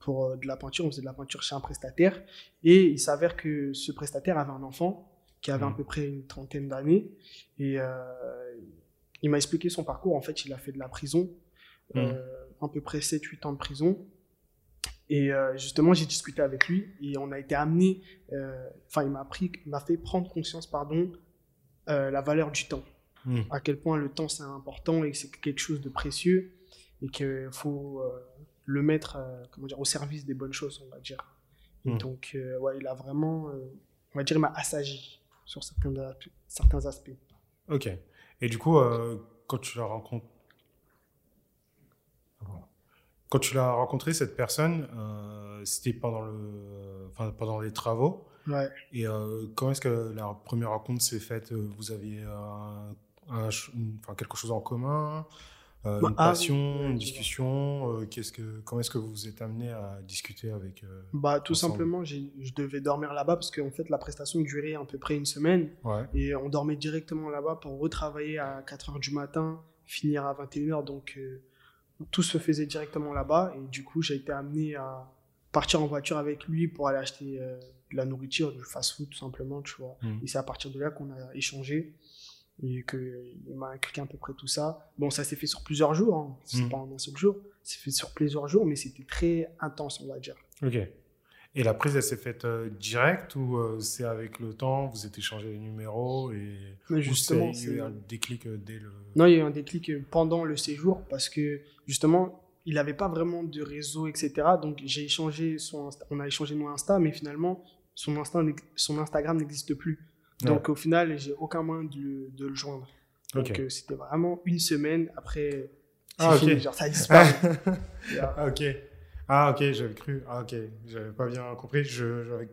Speaker 2: pour euh, de la peinture. On faisait de la peinture chez un prestataire. Et il s'avère que ce prestataire avait un enfant qui avait à mmh. peu près une trentaine d'années. Et euh, il m'a expliqué son parcours. En fait, il a fait de la prison, mmh. à peu près 7-8 ans de prison. Et justement, j'ai discuté avec lui et on a été amené, enfin, il m'a appris, m'a fait prendre conscience, pardon, la valeur du temps. Mmh. À quel point le temps c'est important et que c'est quelque chose de précieux et qu'il faut euh, le mettre euh, comment dire, au service des bonnes choses, on va dire. Et hmm. donc, euh, ouais, il a vraiment, on va dire, il m'a assagi sur certains, certains aspects.
Speaker 1: Ok. Et du coup, quand tu l'as rencontré, quand tu l'as rencontré cette personne, c'était pendant le, enfin, pendant les travaux.
Speaker 2: Ouais.
Speaker 1: Et comment est-ce que la première rencontre s'est faite? Vous aviez un, enfin, quelque chose en commun? Euh, bah, une ah passion, une discussion euh, qu'est-ce que, Comment est-ce que vous vous êtes amené à discuter avec euh,
Speaker 2: bah, Tout simplement, je devais dormir là-bas parce qu'en fait, la prestation durait à peu près une semaine. Et on dormait directement là-bas pour retravailler à 4 h du matin, finir à 21 h. Donc, tout se faisait directement là-bas. Et du coup, j'ai été amené à partir en voiture avec lui pour aller acheter de la nourriture, du fast-food tout simplement. Tu vois. Mmh. Et c'est à partir de là qu'on a échangé et qu'il m'a expliqué à peu près tout ça. Bon, ça s'est fait sur plusieurs jours, hein. c'est mm. pas en un seul jour, c'est fait sur plusieurs jours, mais c'était très intense, on va dire.
Speaker 1: Ok. Et la prise, elle s'est faite euh, direct ou euh, c'est avec le temps, vous êtes échangé les numéros et
Speaker 2: mais justement,
Speaker 1: il y a eu un déclic euh, dès le.
Speaker 2: Non, il y a eu un déclic pendant le séjour parce que justement, il n'avait pas vraiment de réseau, etc. Donc j'ai échangé son, on a échangé nos Insta, mais finalement son, Insta, son Instagram n'existe plus. Donc au final, j'ai aucun moyen de le, de le joindre. Donc euh, c'était vraiment une semaine après.
Speaker 1: Ah, ok.
Speaker 2: fini, genre ça disparaît.
Speaker 1: Ah, ok. Ah, ok, j'avais cru. Ah, ok, j'avais pas bien compris. J'avais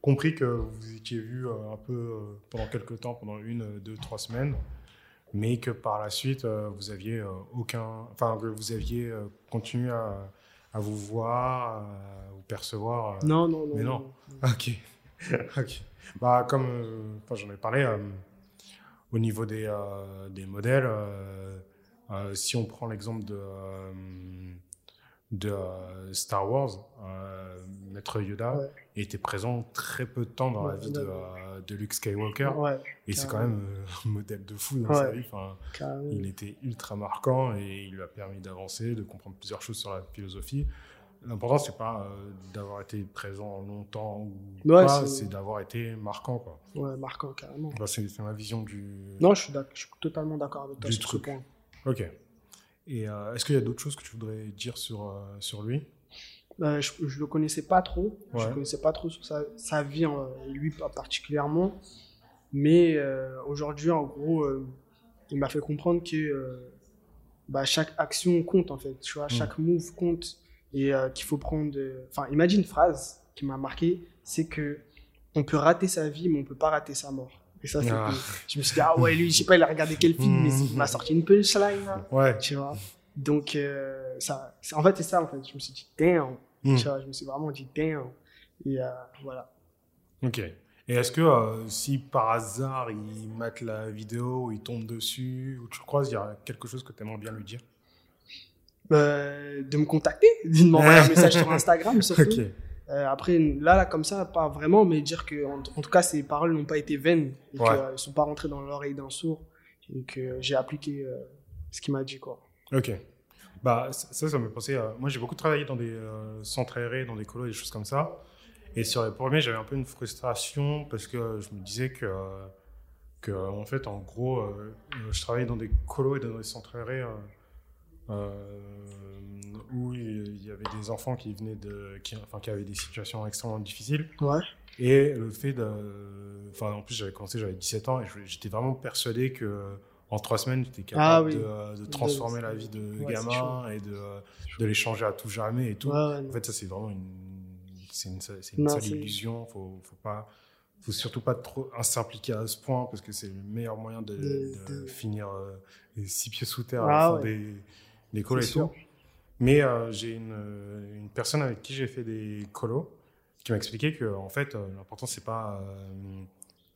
Speaker 1: compris que vous étiez vu euh, un peu euh, pendant quelques temps, pendant une, deux, trois semaines, mais que par la suite, vous aviez aucun. Enfin, que vous aviez continué à, à vous voir, à vous percevoir.
Speaker 2: Non, non, non.
Speaker 1: Mais non. Ok. ok. Bah, comme enfin, j'en ai parlé, euh, au niveau des, euh, des modèles, euh, si on prend l'exemple de, de Star Wars, Maître Yoda
Speaker 2: Ouais.
Speaker 1: était présent très peu de temps dans la vie de, de Luke Skywalker.
Speaker 2: Ouais,
Speaker 1: et c'est quand même un modèle de fou dans sa vie. Enfin, il était ultra marquant et il lui a permis d'avancer, de comprendre plusieurs choses sur la philosophie. L'important, c'est pas euh, d'avoir été présent longtemps ou
Speaker 2: Ouais,
Speaker 1: pas,
Speaker 2: c'est-
Speaker 1: d'avoir été marquant. Quoi.
Speaker 2: Ouais, marquant, carrément.
Speaker 1: Bah, c'est ma vision du.
Speaker 2: Non, je suis, je totalement d'accord avec toi
Speaker 1: Du
Speaker 2: sur
Speaker 1: truc.
Speaker 2: ce point.
Speaker 1: Ok. Et euh, est-ce qu'il y a d'autres choses que tu voudrais dire sur, euh, sur lui?
Speaker 2: Euh, je, je le connaissais pas trop. Je
Speaker 1: Ouais.
Speaker 2: le connaissais pas trop sur sa, sa vie, lui pas particulièrement. Mais aujourd'hui, en gros, il m'a fait comprendre que bah, chaque action compte, en fait. Tu vois, chaque move compte. Et euh, qu'il faut prendre. Enfin, il m'a dit une phrase qui m'a marqué c'est que on peut rater sa vie, mais on peut pas rater sa mort. Et ça, c'est
Speaker 1: Ah.
Speaker 2: je me suis dit, ah ouais, lui, je sais pas, il a regardé quel film, mais il m'a sorti une punchline. là.
Speaker 1: Ouais.
Speaker 2: tu vois. Donc, euh, ça, en fait, c'est ça, en fait. Je me suis dit, damn.
Speaker 1: Hmm.
Speaker 2: Tu vois, je me suis vraiment dit, damn. Et euh, voilà.
Speaker 1: Ok. Et est-ce que euh, si par hasard il mate la vidéo il tombe dessus ou tu croises, il y a quelque chose que tu aimerais bien lui dire?
Speaker 2: Euh, de me contacter, de m'envoyer un message sur Instagram, surtout. Euh, après, là, là, comme ça, pas vraiment, mais dire que, en, en tout cas, ces paroles n'ont pas été vaines et
Speaker 1: Ouais.
Speaker 2: qu'elles ne sont pas rentrées dans l'oreille d'un sourd et que j'ai appliqué euh, ce qu'il m'a dit, quoi.
Speaker 1: Ok. Bah, ça, ça me pensait. à- Moi, j'ai beaucoup travaillé dans des euh, centres aérés, dans des colos, des choses comme ça. Et sur les premiers, j'avais un peu une frustration parce que je me disais que, euh, que en fait, en gros, euh, euh, je travaillais dans des colos et dans des centres aérés euh, euh, où il y avait des enfants qui venaient de, qui, enfin, qui avaient des situations extrêmement difficiles.
Speaker 2: Ouais.
Speaker 1: Et le fait de. Enfin, en plus, j'avais commencé, j'avais 17 ans et j'étais vraiment persuadé que en trois semaines, j'étais
Speaker 2: Ah
Speaker 1: capable
Speaker 2: oui.
Speaker 1: de, euh, de transformer
Speaker 2: De-
Speaker 1: la vie de
Speaker 2: Ouais,
Speaker 1: gamin et de, euh, de les changer à tout jamais et tout.
Speaker 2: Ouais, ouais, non.
Speaker 1: En fait, ça, c'est vraiment une, c'est une, une
Speaker 2: Non,
Speaker 1: seule
Speaker 2: c'est-
Speaker 1: illusion. Faut, faut pas, faut surtout pas trop s'impliquer à ce point parce que c'est le meilleur moyen de, finir euh, les six pieds sous terre
Speaker 2: Ah
Speaker 1: à
Speaker 2: ouais.
Speaker 1: des, des colos et tout. Mais euh, j'ai une, euh, une personne avec qui j'ai fait des colos qui m'a expliqué que en fait, euh, l'important c'est pas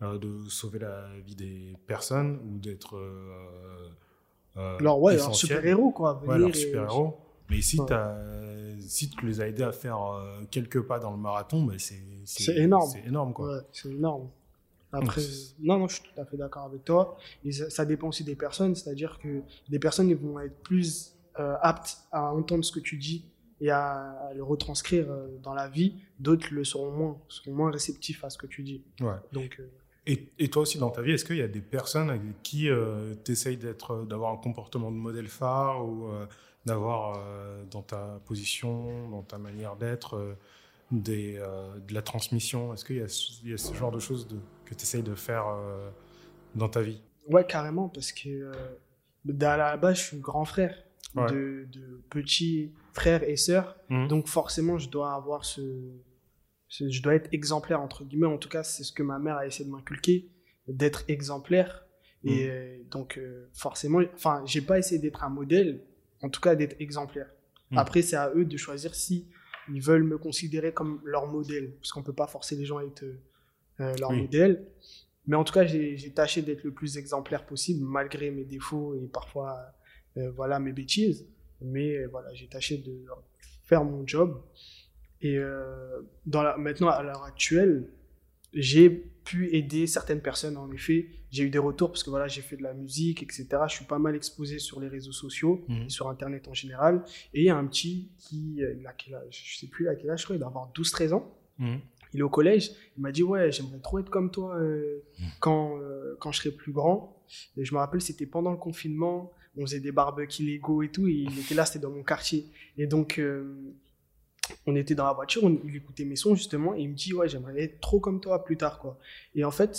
Speaker 1: euh, de sauver la vie des personnes ou d'être
Speaker 2: Alors, ouais, alors,
Speaker 1: essentiel.
Speaker 2: super-héros, quoi.
Speaker 1: Ouais, leur
Speaker 2: et-
Speaker 1: super-héros. Mais si,
Speaker 2: Ouais.
Speaker 1: t'as- si tu les as aidés à faire quelques pas dans le marathon, bah, c'est
Speaker 2: énorme.
Speaker 1: C'est énorme, quoi.
Speaker 2: Ouais, c'est énorme. Après, non, non, je suis tout à fait d'accord avec toi. Et ça, ça dépend aussi des personnes, c'est-à-dire que des personnes ils vont être plus aptes à entendre ce que tu dis et à, le retranscrire euh, dans la vie. D'autres le seront moins, seront moins réceptifs à ce que tu dis.
Speaker 1: Ouais.
Speaker 2: Donc, euh,
Speaker 1: Et, et toi aussi, dans ta vie, est-ce qu'il y a des personnes avec qui tu essayes d'avoir un comportement de modèle phare ou euh, d'avoir euh, dans ta position, dans ta manière d'être, euh, euh, de la transmission? Est-ce qu'il y, a ce- il y a ce genre de choses de, que tu essayes de faire euh, dans ta vie?
Speaker 2: Ouais, carrément, parce que euh, à la base, je suis grand frère
Speaker 1: Ouais.
Speaker 2: de, de petits frères et sœurs.
Speaker 1: Mhm.
Speaker 2: Donc forcément, je dois avoir ce, ce- je dois être exemplaire entre guillemets. En tout cas, c'est ce que ma mère a essayé de m'inculquer, d'être exemplaire. Et euh, donc euh, forcément, enfin, j'ai pas essayé d'être un modèle, en tout cas d'être exemplaire.
Speaker 1: Mhm.
Speaker 2: Après, c'est à eux de choisir si ils veulent me considérer comme leur modèle, parce qu'on peut pas forcer les gens à être euh, leur
Speaker 1: Oui.
Speaker 2: modèle. Mais en tout cas, j'ai tâché d'être le plus exemplaire possible, malgré mes défauts et parfois, voilà, mes bêtises. Mais euh, voilà, j'ai tâché de faire mon job. Et euh, dans la, maintenant, à l'heure actuelle, j'ai pu aider certaines personnes, en effet. J'ai eu des retours parce que voilà, j'ai fait de la musique, etc. Je suis pas mal exposé sur les réseaux sociaux et sur Internet en général. Et il y a un petit qui, euh, il a quel âge Je sais plus à quel âge, je crois, il doit avoir 12-13 ans.
Speaker 1: Mhm.
Speaker 2: Il est au collège. Il m'a dit Ouais, j'aimerais trop être comme toi euh,
Speaker 1: Mhm.
Speaker 2: quand, euh, quand je serai plus grand. Et je me rappelle, c'était pendant le confinement. On faisait des barbecues Lego et tout. Et il était là, c'était dans mon quartier. Et donc, euh, on était dans la voiture, on- il écoutait mes sons justement. Et il me dit Ouais, j'aimerais être trop comme toi plus tard. quoi. Et en fait,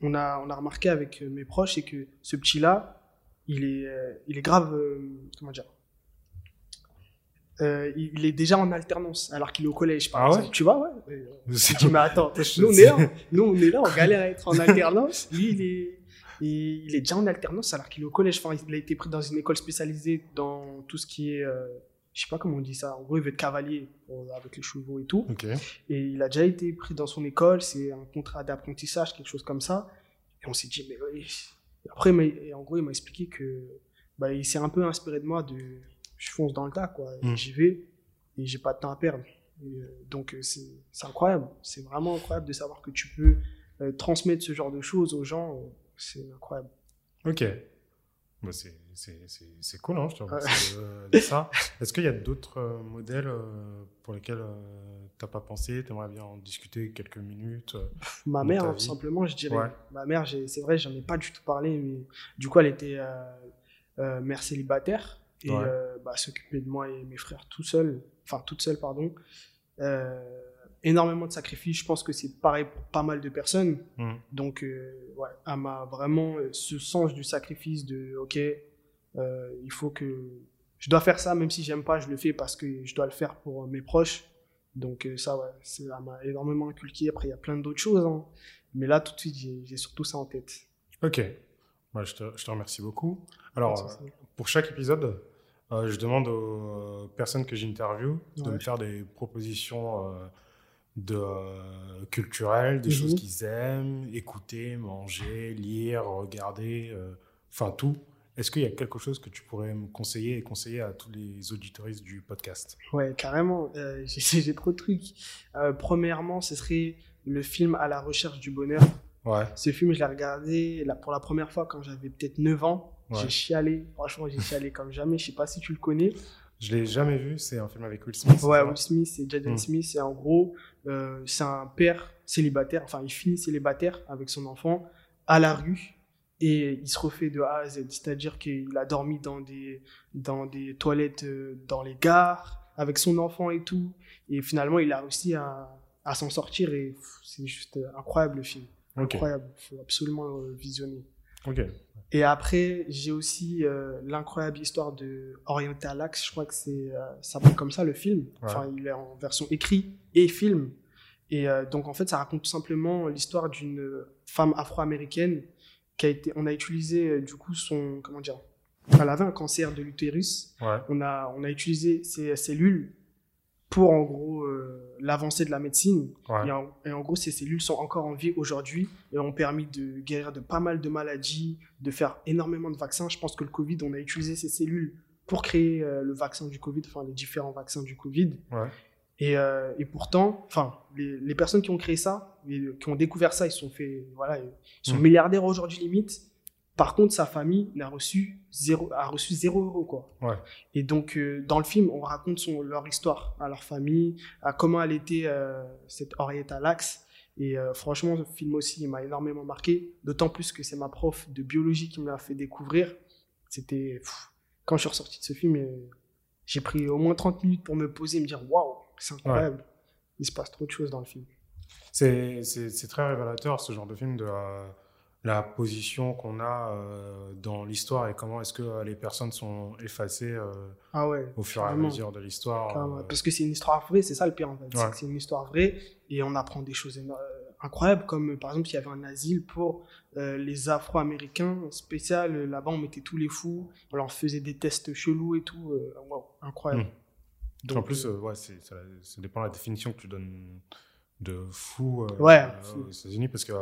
Speaker 2: on a, on a remarqué avec mes proches, c'est que ce petit-là, il est, euh, il est grave, euh, comment dire, euh, il est déjà en alternance alors qu'il est au collège par
Speaker 1: Ah ouais
Speaker 2: exemple. tu vois ouais dis mais attends nous on est là nous on est là on galère à être en alternance lui il est il, il est déjà en alternance alors qu'il est au collège enfin il a été pris dans une école spécialisée dans tout ce qui est euh, je sais pas comment on dit ça en gros il veut être cavalier euh, avec les chevaux et tout et il a déjà été pris dans son école, c'est un contrat d'apprentissage, quelque chose comme ça. Et on s'est dit, mais oui. Et Après, mais, en gros, il m'a expliqué que bah, il s'est un peu inspiré de moi de je fonce dans le tas, quoi. Et
Speaker 1: Mm.
Speaker 2: J'y vais et j'ai pas de temps à perdre. Et, euh, donc, euh, c'est incroyable. C'est vraiment incroyable de savoir que tu peux euh, transmettre ce genre de choses aux gens. Euh, C'est incroyable.
Speaker 1: Ok. Bah, c'est, c'est, c'est, c'est cool, hein, je te remercie de, de ça. Est-ce qu'il y a d'autres euh, modèles euh, pour lesquels tu n'as pas pensé? Tu aimerais bien en discuter quelques minutes euh
Speaker 2: Ma mère,
Speaker 1: ta
Speaker 2: hein, tout simplement, je dirais.
Speaker 1: Ouais.
Speaker 2: Ma mère, j'ai- c'est vrai, j'en ai pas du tout parlé, mais du coup, elle était euh, euh, mère célibataire et
Speaker 1: Ouais.
Speaker 2: euh, bah, s'occupait de moi et mes frères tout seul, enfin toute seule, pardon. Euh, énormément de sacrifices. Je pense que c'est pareil pour pas mal de personnes.
Speaker 1: Hmm.
Speaker 2: Donc, euh, ouais, elle m'a vraiment euh, ce sens du sacrifice de, ok, euh, il faut que je dois faire ça, même si j'aime pas, je le fais parce que je dois le faire pour mes proches. Donc ça, ouais, c'est- elle m'a énormément inculqué. Après, il y a plein d'autres choses, hein. mais là, tout de suite, j'ai j'ai surtout ça en tête.
Speaker 1: Ok. Bah, je, te, je te remercie beaucoup. Alors, pour chaque épisode, je demande aux personnes que j'interviewe de
Speaker 2: Ouais.
Speaker 1: me faire des propositions de, euh, culturelles, des
Speaker 2: Mhm.
Speaker 1: choses qu'ils aiment, écouter, manger, lire, regarder, euh, enfin tout. Est-ce qu'il y a quelque chose que tu pourrais me conseiller et conseiller à tous les auditoristes du podcast?
Speaker 2: Ouais, carrément. Euh, j'ai trop de trucs. Premièrement, ce serait le film À la recherche du bonheur.
Speaker 1: Ouais.
Speaker 2: Ce film, je l'ai regardé là, pour la première fois quand j'avais peut-être 9 ans.
Speaker 1: Ouais.
Speaker 2: J'ai chialé. Franchement, j'ai chialé comme jamais. Je sais pas si tu le connais.
Speaker 1: Je l'ai jamais vu, c'est un film avec Will Smith.
Speaker 2: Ouais, Will Smith et Jaden
Speaker 1: Mm.
Speaker 2: Smith. Et en gros, euh, c'est un père célibataire. Enfin, il finit célibataire avec son enfant à la rue. Et il se refait de A à Z. C'est-à-dire qu'il a dormi dans des, dans des toilettes euh, dans les gares avec son enfant et tout. Et finalement, il a réussi à, à s'en sortir. Et c'est juste incroyable le film. Incroyable. Il faut absolument euh, visionner. Et après, j'ai aussi euh, l'incroyable histoire de Oriental Axe. Je crois que c'est euh, ça s'appelle comme ça le film. Enfin, il est en version écrit et film. Et euh, donc en fait, ça raconte tout simplement l'histoire d'une femme afro-américaine qui a été. On a utilisé du coup son comment dire. Elle avait un cancer de l'utérus.
Speaker 1: Ouais.
Speaker 2: On a on a utilisé ces cellules pour en gros l'avancée de la médecine.
Speaker 1: Ouais.
Speaker 2: Et, en, et en gros, ces cellules sont encore en vie aujourd'hui et ont permis de guérir de pas mal de maladies, de faire énormément de vaccins. Je pense que le Covid, on a utilisé ces cellules pour créer euh, le vaccin du Covid, enfin les différents vaccins du Covid.
Speaker 1: Ouais.
Speaker 2: Et, euh, et pourtant, enfin, les, les personnes qui ont créé ça, qui ont découvert ça, ils sont fait, voilà, ils sont
Speaker 1: Mm.
Speaker 2: milliardaires aujourd'hui limite. Par contre, sa famille n'a reçu zéro, a reçu zéro euro, quoi.
Speaker 1: Ouais.
Speaker 2: Et donc, euh, dans le film, on raconte son, leur histoire à leur famille, à comment elle était, euh, cette Henrietta Lacks. Et euh, franchement, ce film aussi, il m'a énormément marqué. D'autant plus que c'est ma prof de biologie qui me l'a fait découvrir. C'était. Quand je suis ressorti de ce film, j'ai pris au moins 30 minutes pour me poser et me dire waouh, c'est incroyable. Il se passe trop de choses dans le film.
Speaker 1: C'est, très révélateur ce genre de film de la, la position qu'on a euh, dans l'histoire et comment est-ce que euh, les personnes sont effacées euh,
Speaker 2: Ah ouais.
Speaker 1: au fur et à mesure de l'histoire.
Speaker 2: Parce que c'est une histoire vraie, c'est ça le pire en fait. C'est
Speaker 1: Ouais.
Speaker 2: que C'est une histoire vraie et on apprend des choses incroyables, comme par exemple, il y avait un asile pour les Afro-Américains spécial. Là-bas, on mettait tous les fous, on leur faisait des tests chelous et tout. waouh, incroyable.
Speaker 1: Mm.
Speaker 2: Donc,
Speaker 1: en plus, ouais, ça, ça dépend de la définition que tu donnes de fou
Speaker 2: Ouais,
Speaker 1: aux États-Unis parce que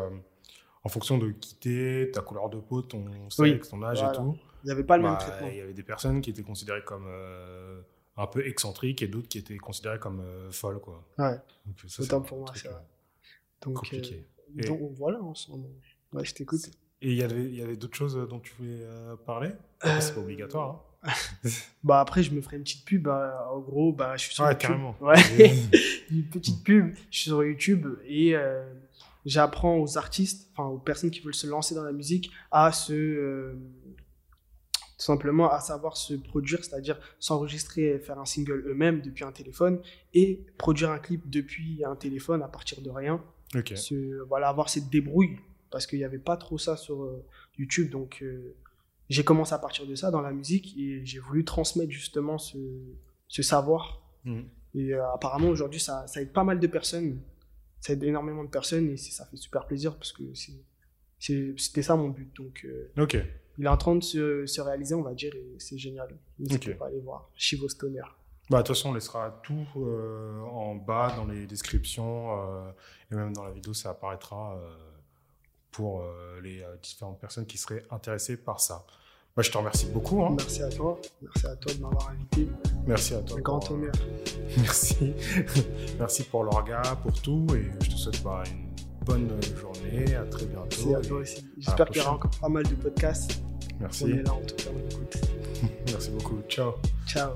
Speaker 1: en fonction de qui t'es, ta couleur de peau, ton
Speaker 2: Oui,
Speaker 1: sexe, ton âge
Speaker 2: voilà.
Speaker 1: et tout,
Speaker 2: il n'y avait pas le même
Speaker 1: bah,
Speaker 2: traitement.
Speaker 1: il y avait des personnes qui étaient considérées comme euh, un peu excentriques et d'autres qui étaient considérées comme euh, folles. Quoi.
Speaker 2: Ouais,
Speaker 1: Donc, ça, c'est
Speaker 2: autant
Speaker 1: un
Speaker 2: pour moi,
Speaker 1: truc,
Speaker 2: c'est
Speaker 1: euh,
Speaker 2: vrai. Donc,
Speaker 1: compliqué.
Speaker 2: euh,
Speaker 1: Et-
Speaker 2: donc, voilà, en ce moment. Ouais, je t'écoute.
Speaker 1: Et il y avait, il y avait d'autres choses dont tu voulais parler? C'est pas obligatoire. Hein.
Speaker 2: Bah après, je me ferai une petite pub. bah, en gros, bah, je suis sur
Speaker 1: Ouais,
Speaker 2: YouTube.
Speaker 1: carrément.
Speaker 2: Ouais. une petite pub. Je suis sur YouTube et j'apprends aux artistes, enfin aux personnes qui veulent se lancer dans la musique, à se euh, tout simplement à savoir se produire, c'est-à-dire s'enregistrer et faire un single eux-mêmes depuis un téléphone et produire un clip depuis un téléphone à partir de rien.
Speaker 1: ok.
Speaker 2: Se- voilà, avoir cette débrouille parce qu'il n'y avait pas trop ça sur euh, YouTube. Donc, euh, j'ai commencé à partir de ça dans la musique et j'ai voulu transmettre justement ce, ce savoir.
Speaker 1: Mm.
Speaker 2: Et apparemment, aujourd'hui, ça, ça aide pas mal de personnes. Ça aide énormément de personnes et ça fait super plaisir parce que c'était ça mon but. Donc, euh, il est en train de se, se réaliser, on va dire, et c'est génial. N'hésitez
Speaker 1: Ok.
Speaker 2: pas à aller voir. Chivo Stoner.
Speaker 1: Bah, de toute façon, on laissera tout euh, en bas dans les descriptions euh, et même dans la vidéo, ça apparaîtra pour les différentes personnes qui seraient intéressées par ça. Bah, je te remercie beaucoup. hein.
Speaker 2: Merci à toi. Merci à toi de m'avoir invité.
Speaker 1: Merci à toi.
Speaker 2: Un grand
Speaker 1: pour, euh,
Speaker 2: honneur.
Speaker 1: Merci. Merci pour l'orga, pour tout. Et je te souhaite bah, une bonne journée. À très bientôt.
Speaker 2: Merci à toi aussi. J'espère qu'il y aura encore pas mal de podcasts.
Speaker 1: Merci.
Speaker 2: On est là en tout cas, on écoute.
Speaker 1: Merci beaucoup. Ciao.
Speaker 2: Ciao.